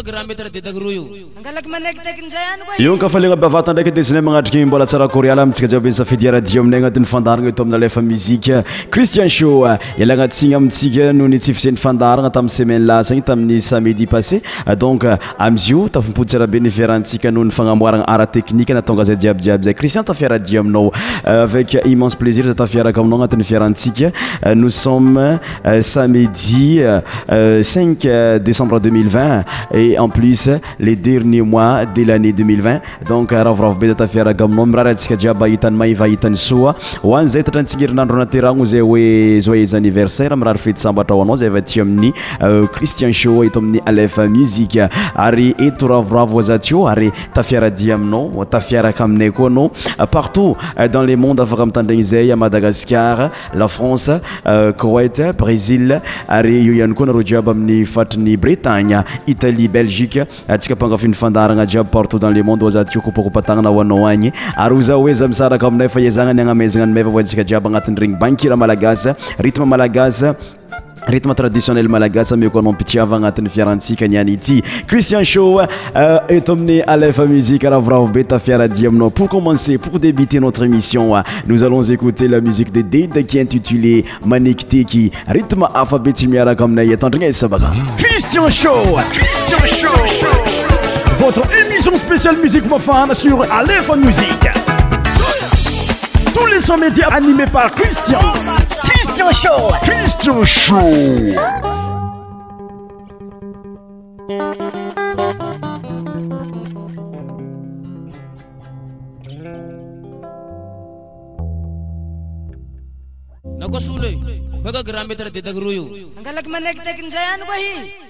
kaenatdaya natynariia nainaatsaosaaaatyeanyt sami ss 00 en plus le dernier mois de l'années 2020 donc euh, ravoravo be za tafiaraka aminao mirary antsika jiaby hitany maivahitany soa hoany zay tatrantsignherinandro anateragno zay oe joez anniversaire miraharyfetysambatrao anao zay fa ti amin'ny euh, cristian sho eto amin'ny alf muzik ary eto ravoravo zatyo ary tafiaradia aminao tafiaraka aminay koa anao partout euh, dans le mondes afaka amitandragny zay madagascar lafrance croate brezil ary io ihany koa nare jiaby amin'ny fatriny bretagne italie belgique antsika ampangafi'nyfandaragna jiaby partout dans le monde za tio kopakoupantagnana ho anao agny ary oza hoe za misaraka aminao efa ie zagna ny agnamezagna ny mava va ntsika jiaby agnatin'n'regny bankire malagasy rythme malagasy rythme traditionnel malagasa ameko anaommpitiava agnatin'ny fiarantsika niany ity christian show et euh, aminy alefa musiqe ravoravo be tafiaradi aminao pour commencer pour débuter notre émission euh, nous allons écouter la musique de dedequi intitulé manekité qi rythme afabe tsy miaraka aminay atandrigna iz sabakaisiano estion shwna k sole ka grametre detaky ro io angalaky manaikitaikynzay any koa hi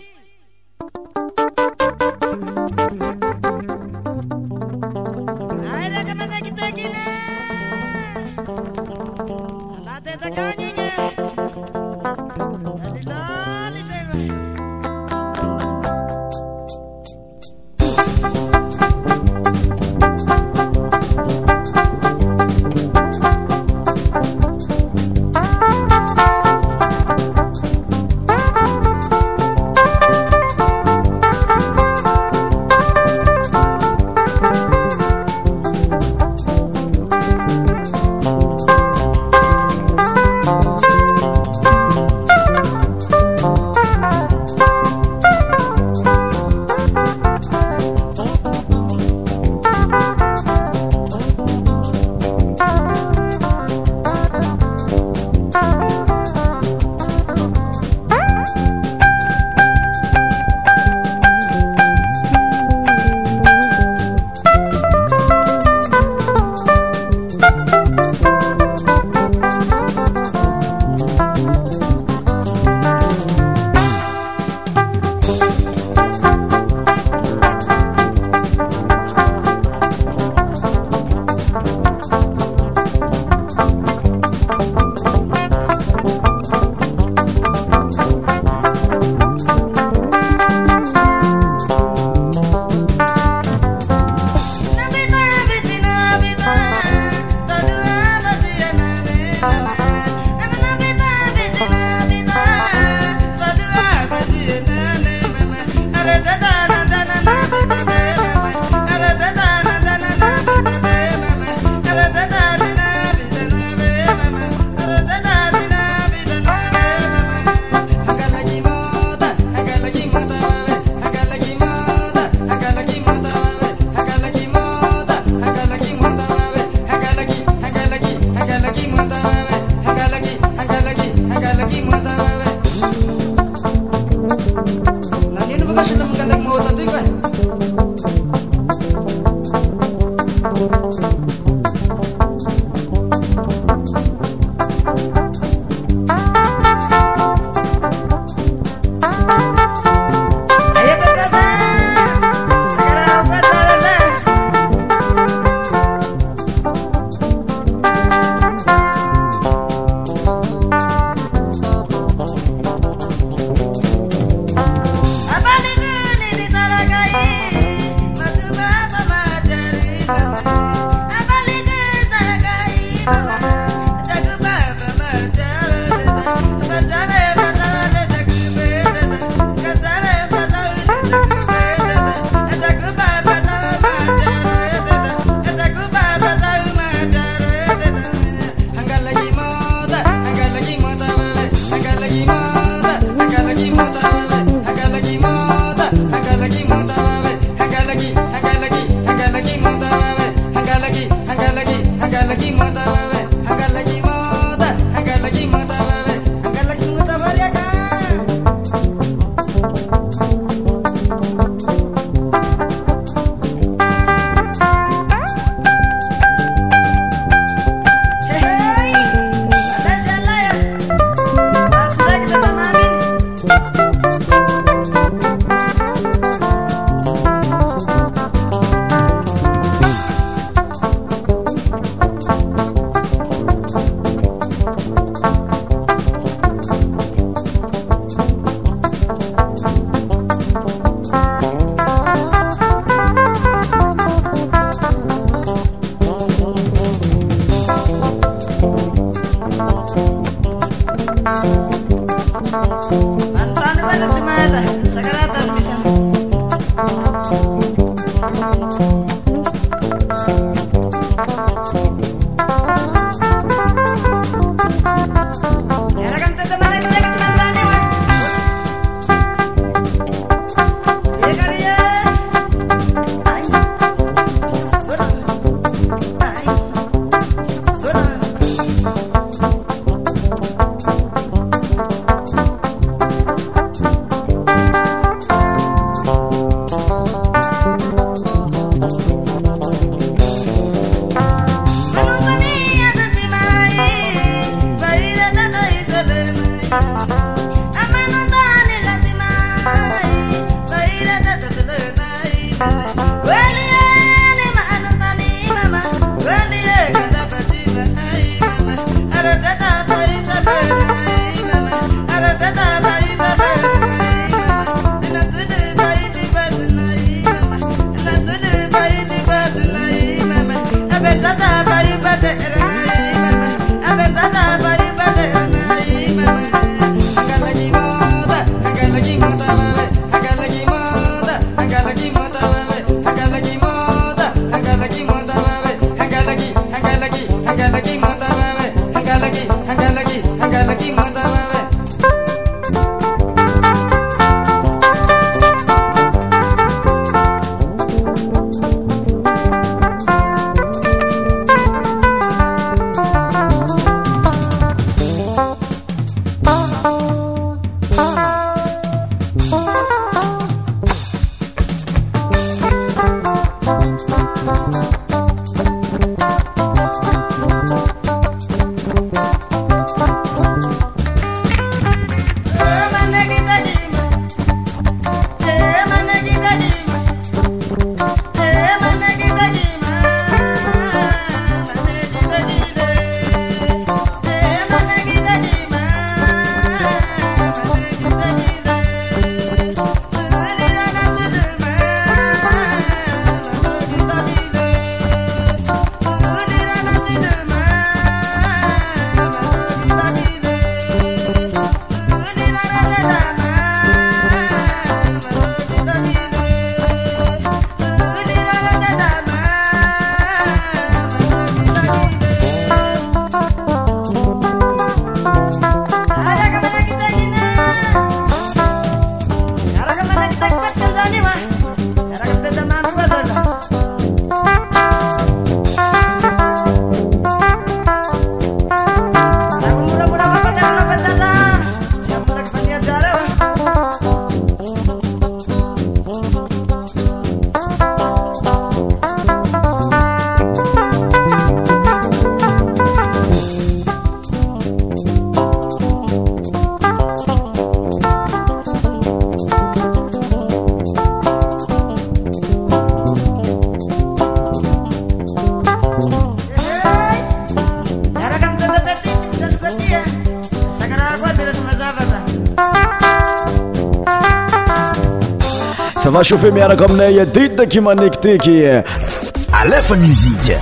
chafémera comeneie dite qui manekté qui alf music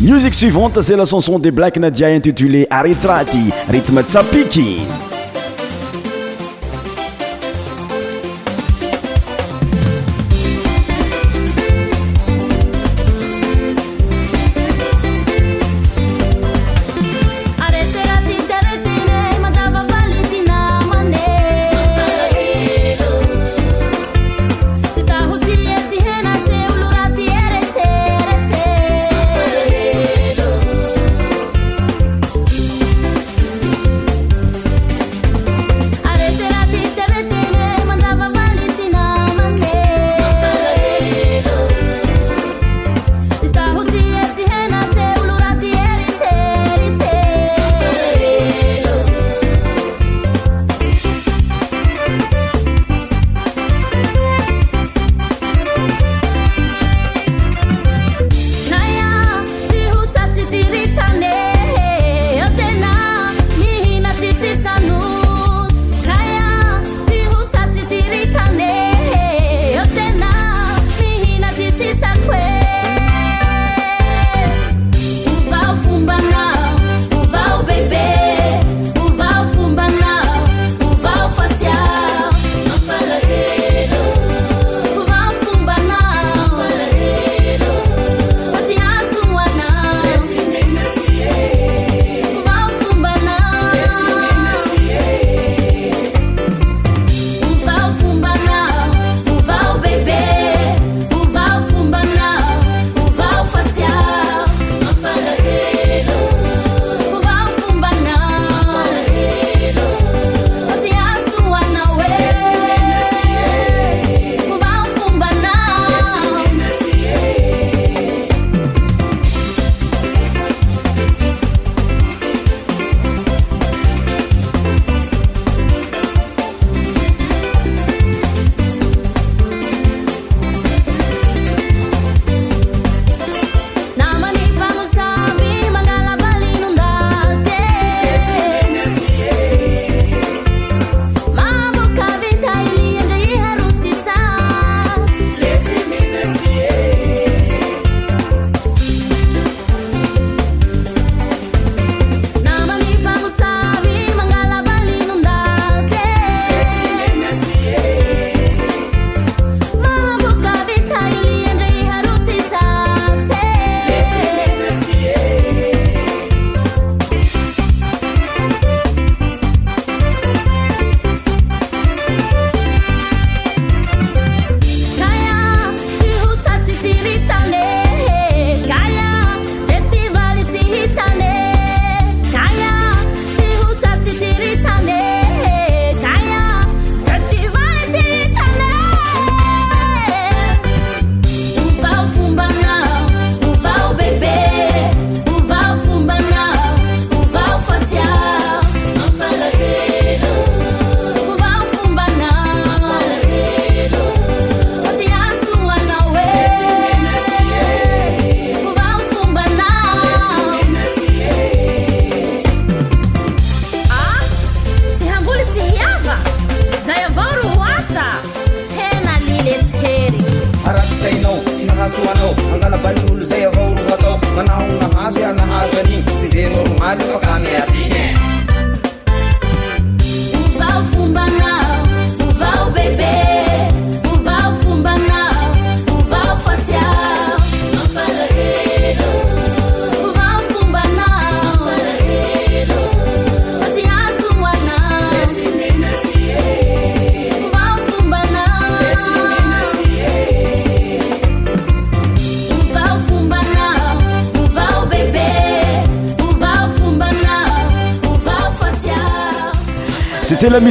musique suivante c'est la chanson des black nadia intitulé aritrati rytmesapiki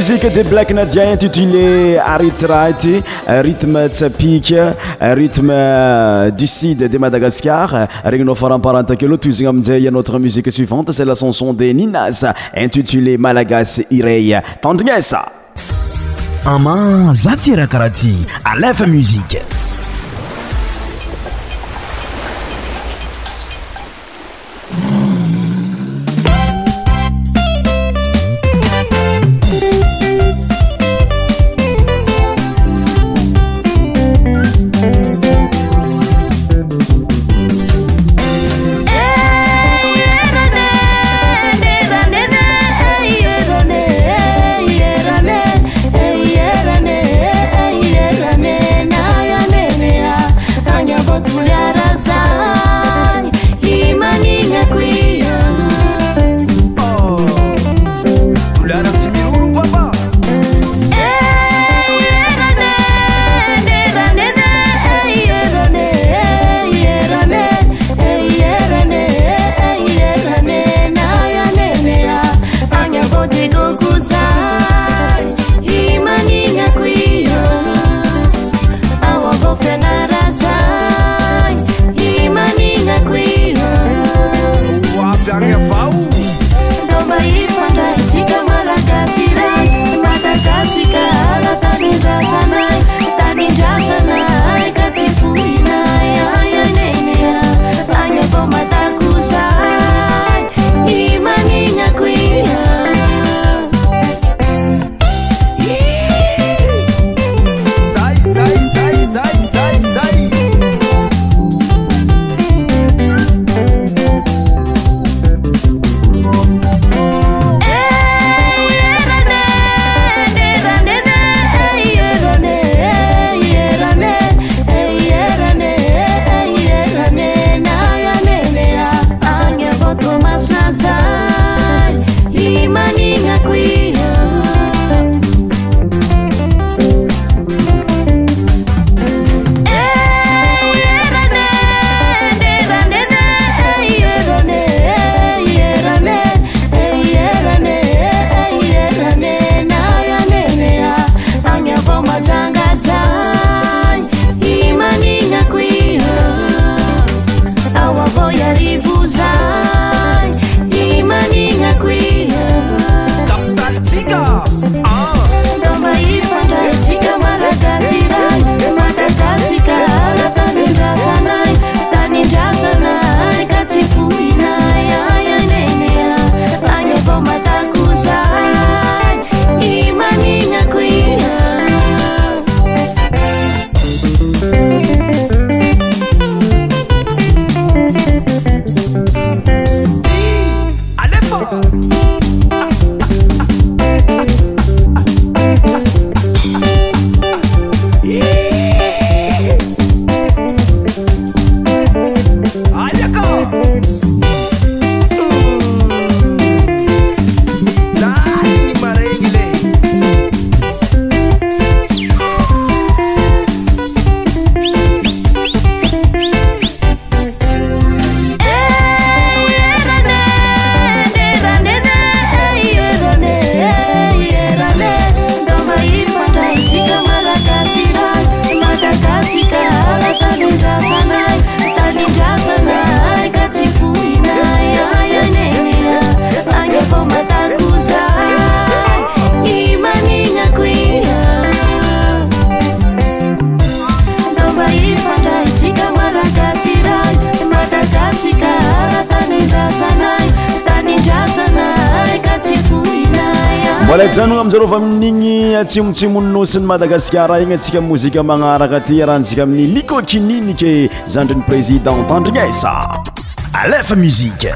de blaknadia intitulé aritrit rytme euh, tsapik rythme euh, euh, du sud de madagascar regnofortamparantakelotousiny amizai notre musique suivante c'est la chanson de ninas intitulé malagas irey tandrignesa ama zatirakarati alef musiqe lazanona amizarova amin'igny atsimotsimonynosiny madagasikara igny atsika mozika magnaraka aty ransika amin'ny likokininike zandriny présidente andrignesa alefa muzika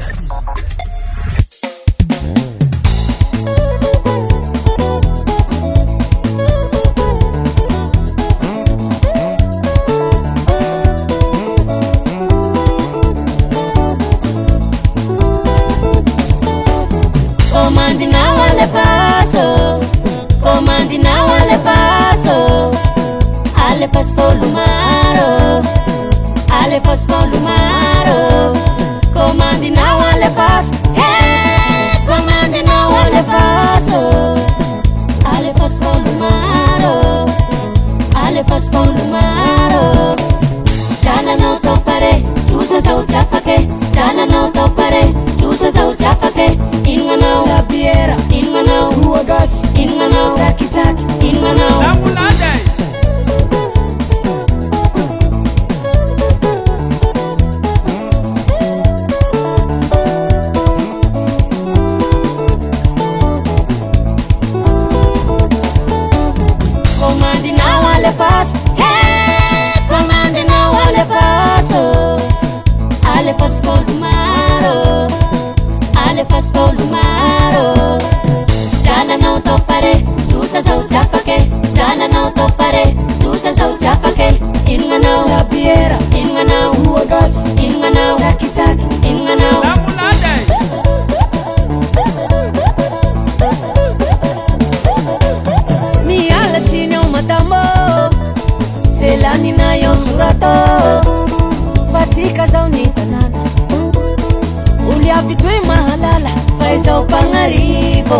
Isaw pangaribo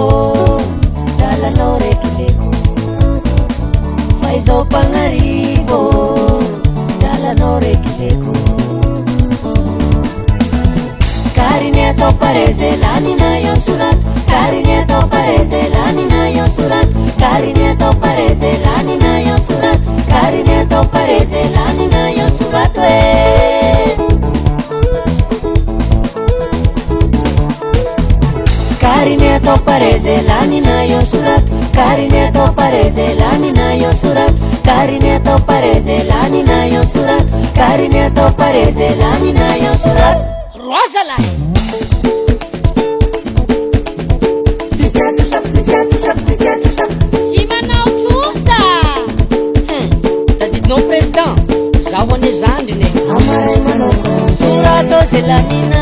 Dalalo rekileko Faizaw pangaribo Dalalo rekileko Karineto pareze lanina parece surat Karineto lanina yo surat parece pareze lanina yo surat parece pareze lanina yo surat parece eh. pareze lanina yo surat rozalaysy manao trosa dadidinao prezident zahane zandrinysoratô ze lanina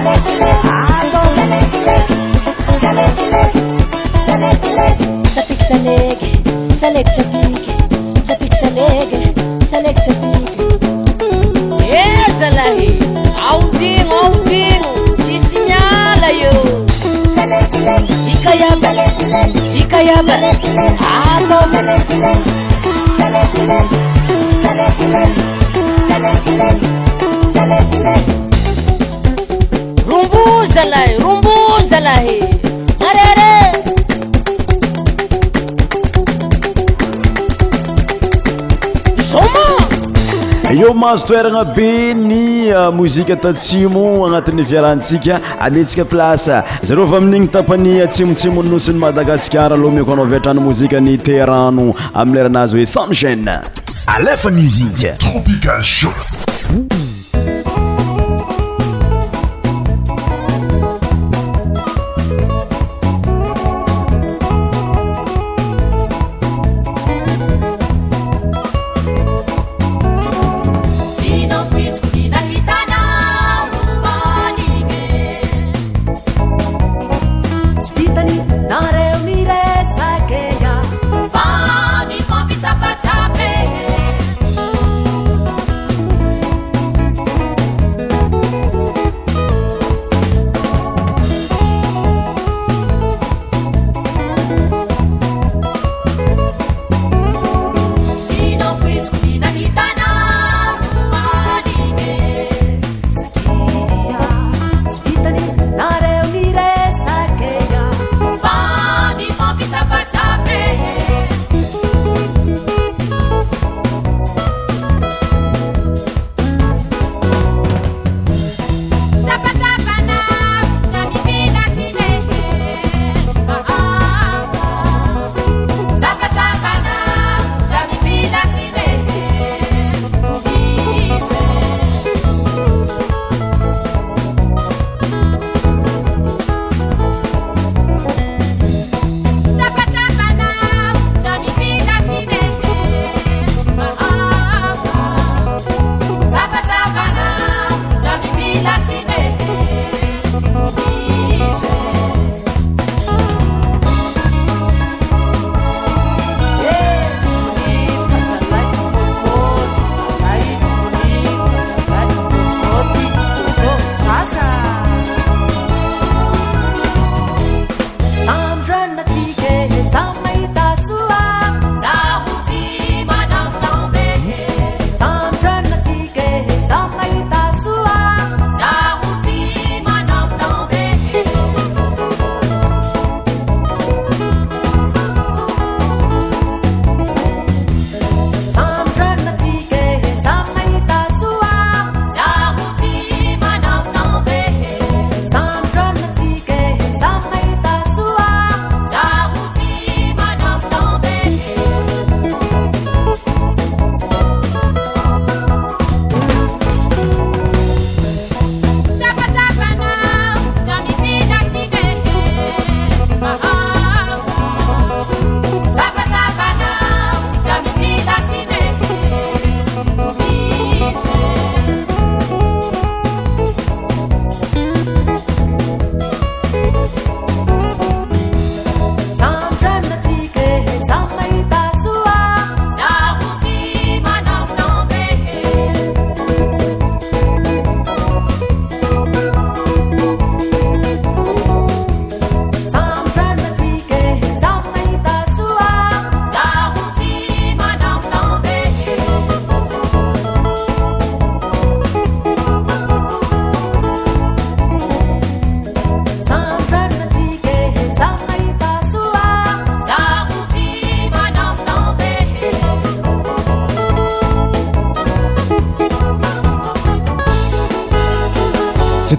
sl atng auting sisialyo eo mahazo toerana be ny uh, mozika tatsimo agnatin'ny viarahantsika ametsika plasa zareo vy amin'igny tapani atsimotsimoy uh, nosiny madagasikar alohamiko anao viatrany mozika ny tehrano amileranazy hoe sanychaîne alefa muzikaropiah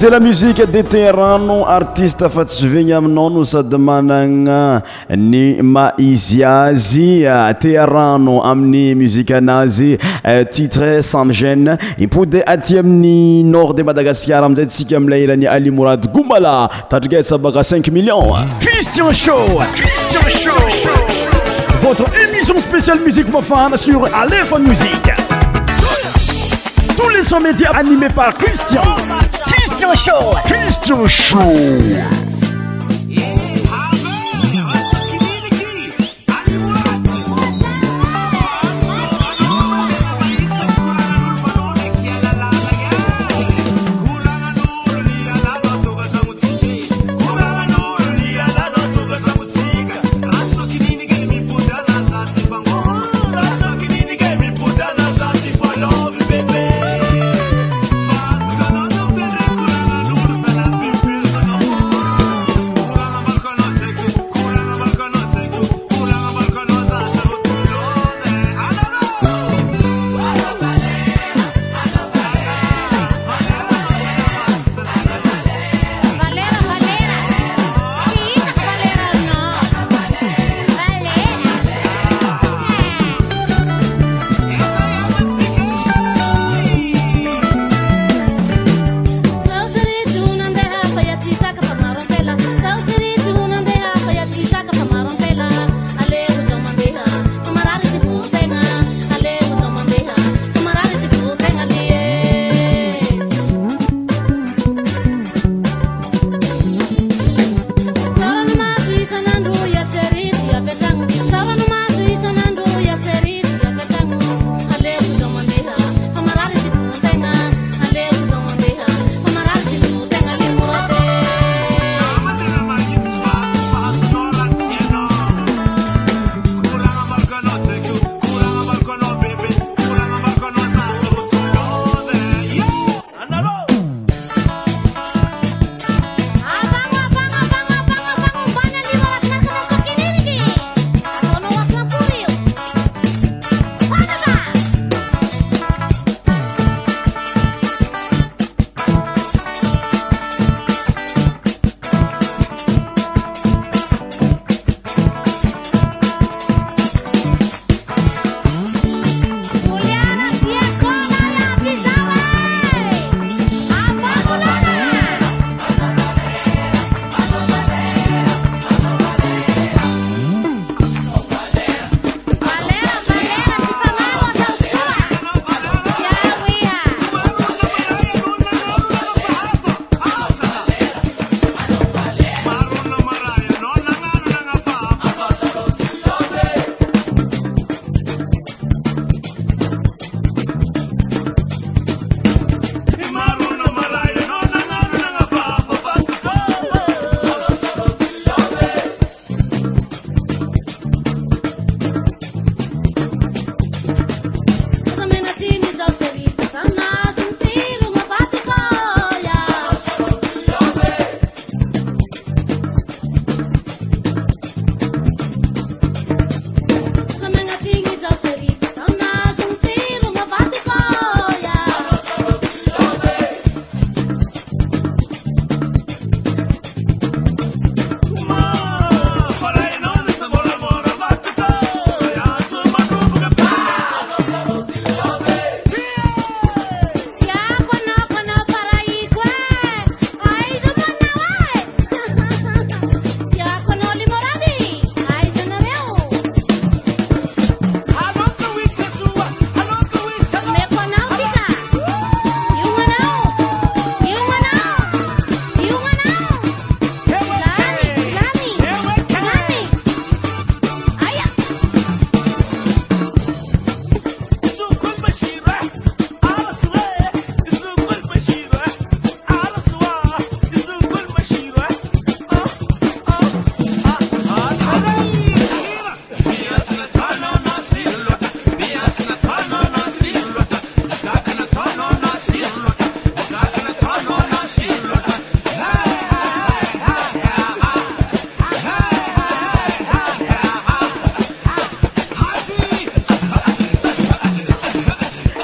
de la muzike de téarano artiste fa tsyvigna aminao no sady managna ny maizy azy tearano amin'ny muzika anazy euh, titre san gene i pody aty amin'ny nord de madagasikar amiizay tsika amilay iran'i ali morady goumala tatrigasabaka cinq millionscriianso كستو شوو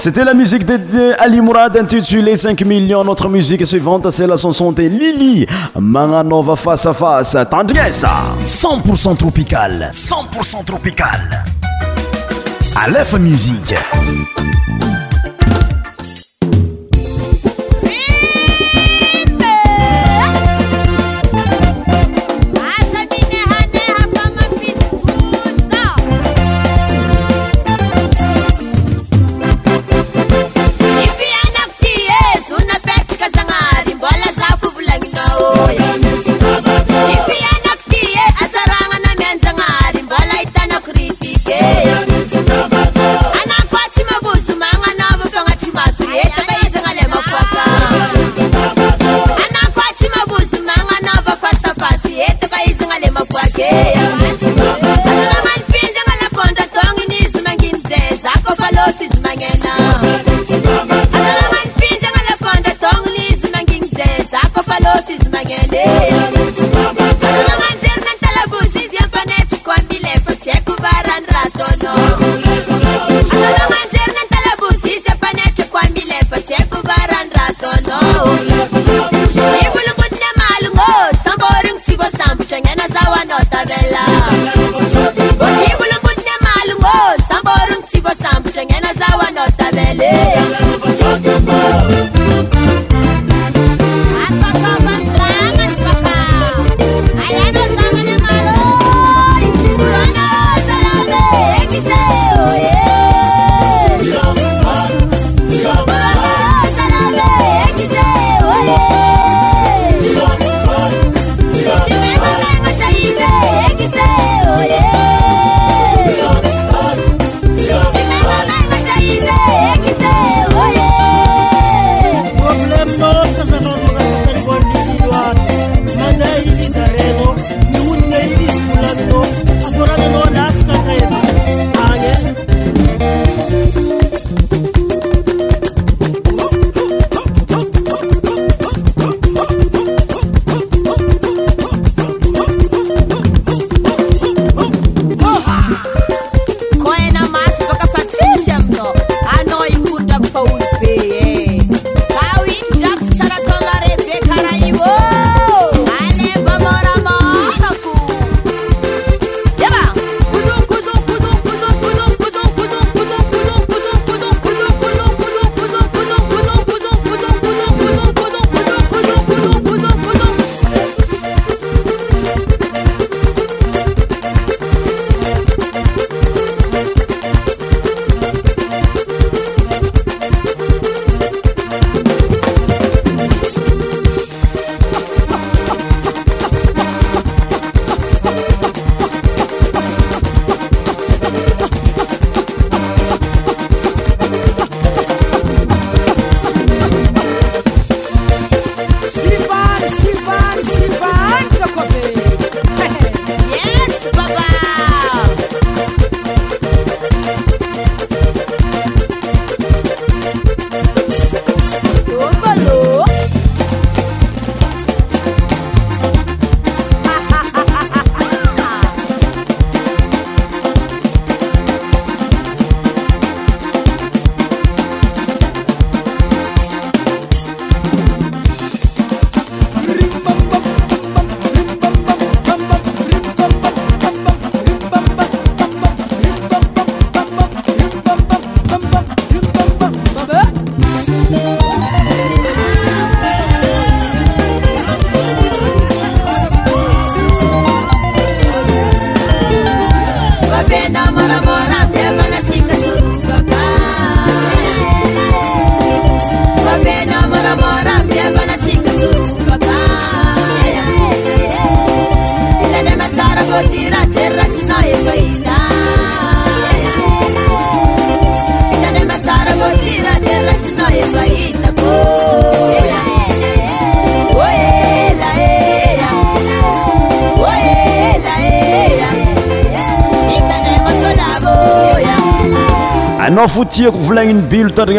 c'était la musique de alimourad intitulé cinq milion notre musice suivante cetla sansonte lili mananova façe a face tandieça 10porcen tropical 10c tropical alef musice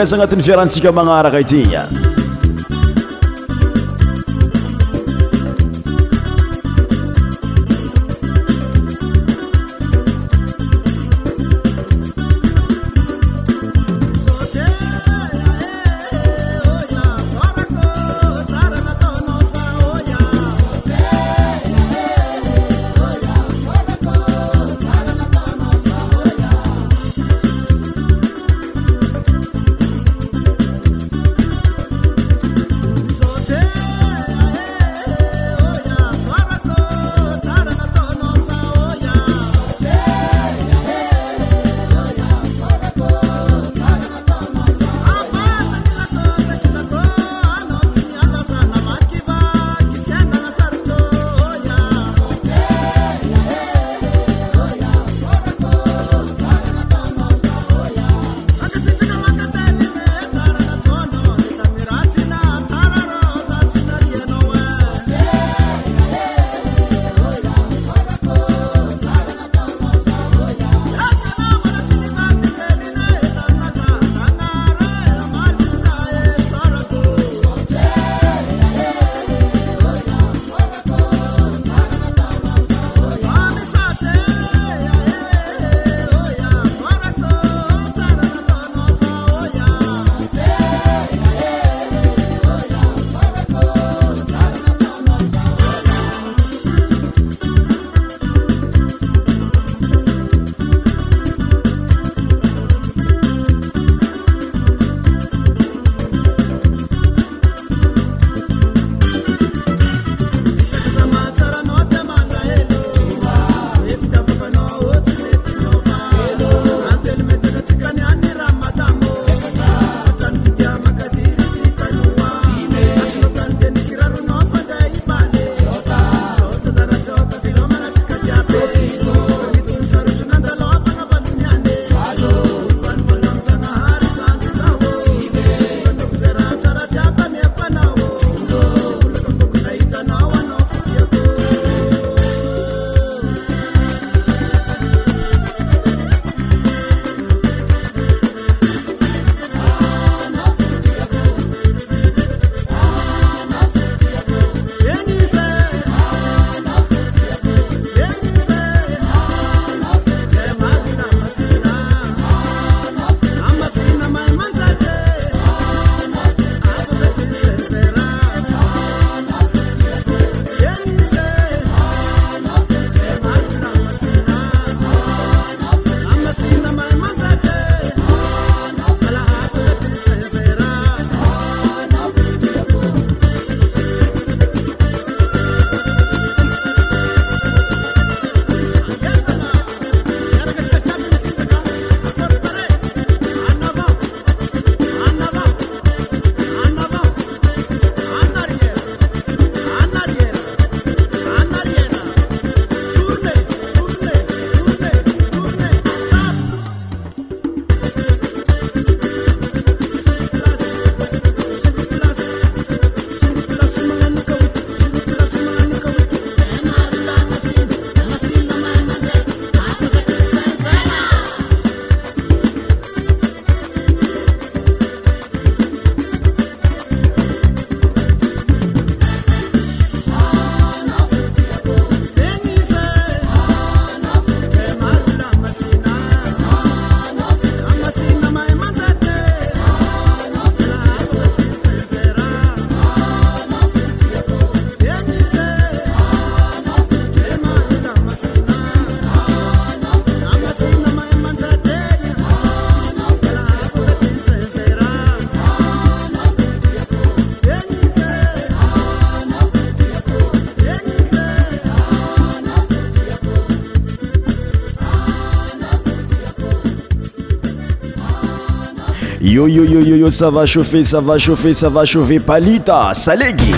sanatin'ny fiarantsika magnaraka itigna Yo yo yo yo yo, ça va chauffer, ça va chauffer, ça va chauffer. Palita, salegui.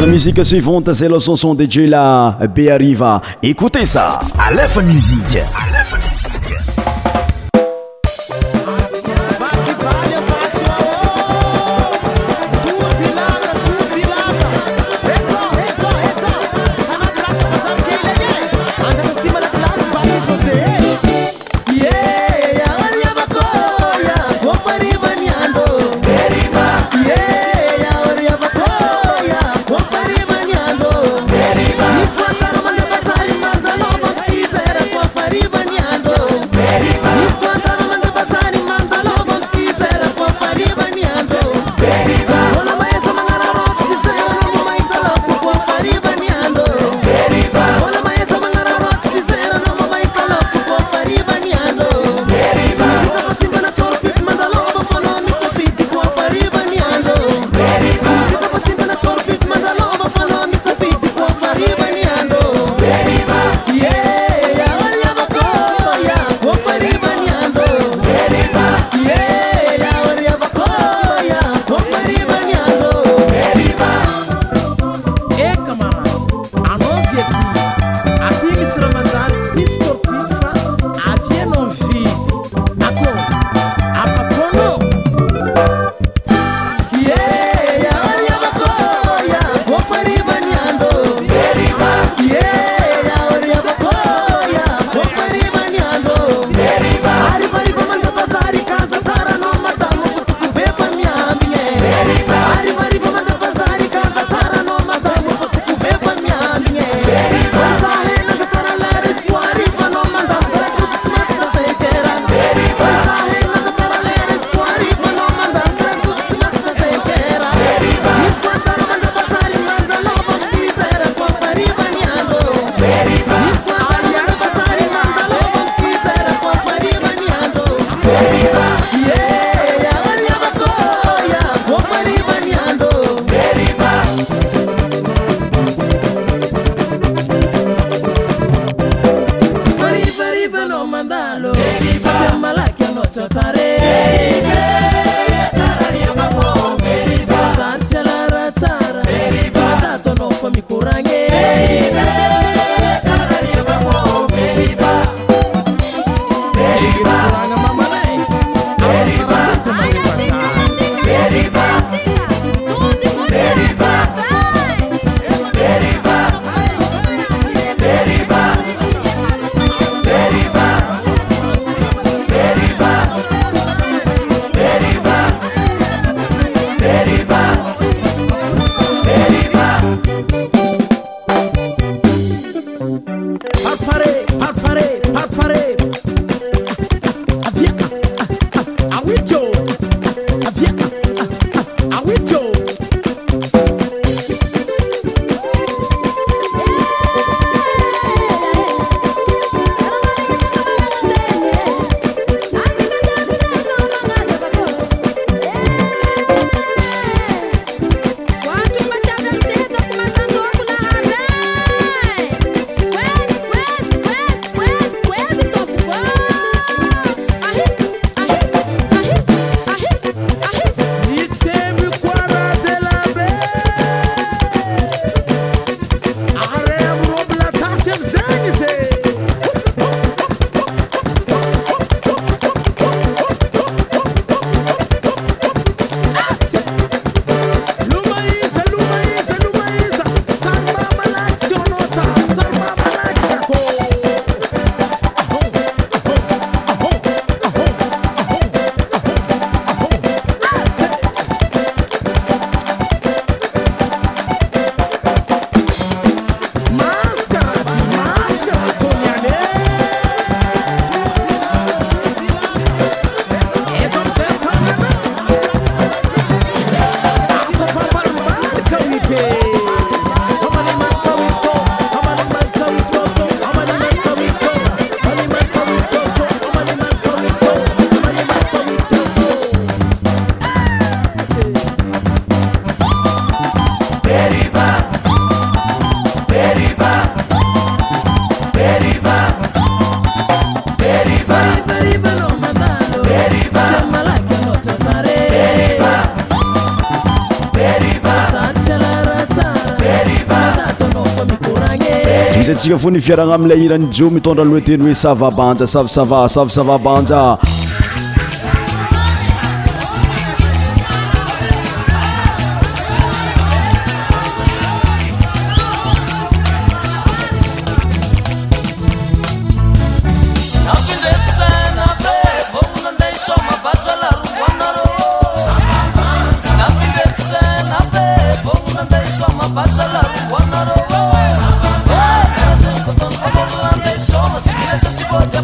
La musique suivante, c'est la son de Jela Arriva. Écoutez ça. Aleph Musique. k fo ny fiaragna aminlay irany jeo mitondra aloeteny hoe savabanja savasava savasavabanja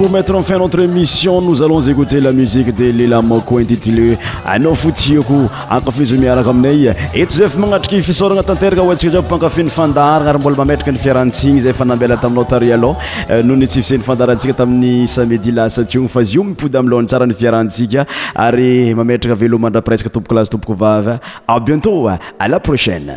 etefioteémission nos alos écouter la musiqe de lelamakointitul aao f akoafziaraka aminayayfn oanateaakafin'nyfadaran aymola maeaka frhatsnya fanaeataint noy tsnfadatsia tamin'ny samedilasaion fa mipdyamô sara nyfrhatsia ary maetrakaelomandraarequetoklastomokovav a bietôlapraie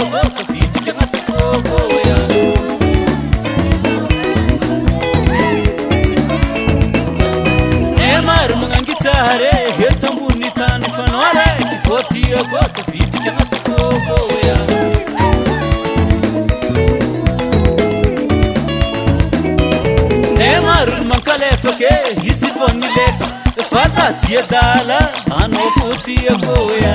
Oh, nemar oh, e magnangitsahare hetambonitany fanor e, otnmar oh, e mankaletoke hisifonilek fazasiadala anhotyakouya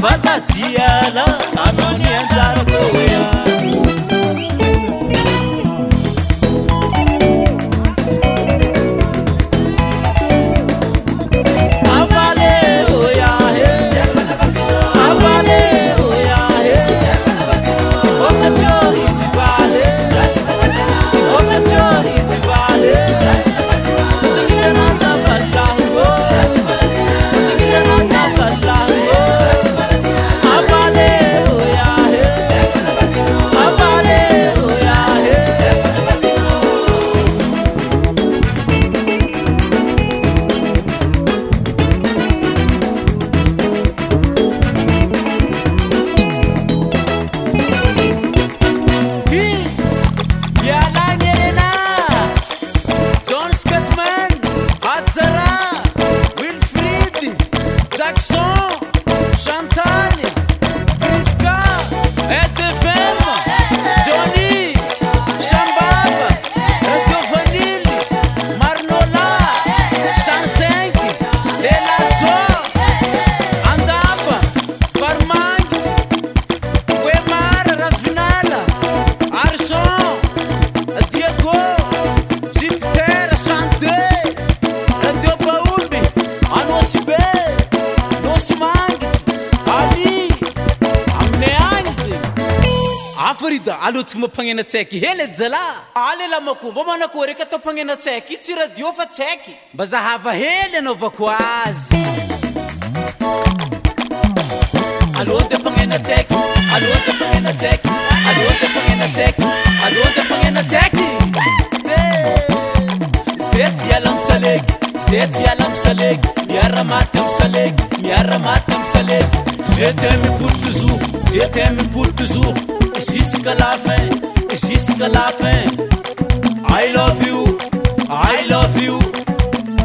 فzajia 啦 annzark na he elakbamnko yatnata tsyi faymb h hely e e ako jusqu'à la fin, jusqu'à la fin. I love you, I love you.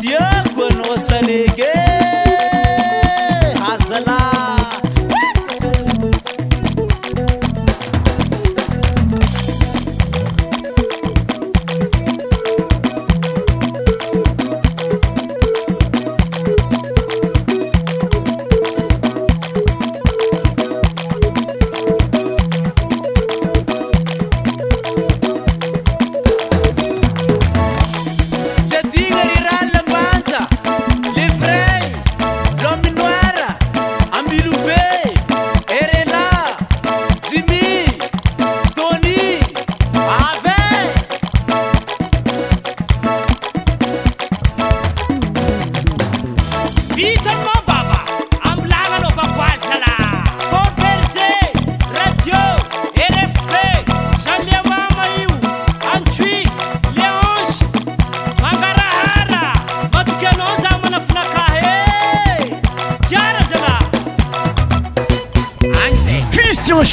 Dieu connaît sa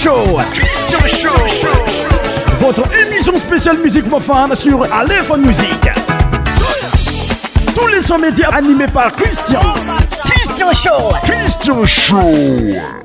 Show. Christian Show. Votre émission spéciale musique profane sur Aléphone Music. Tous les sons médias animés par Christian. Christian Show. Christian Show.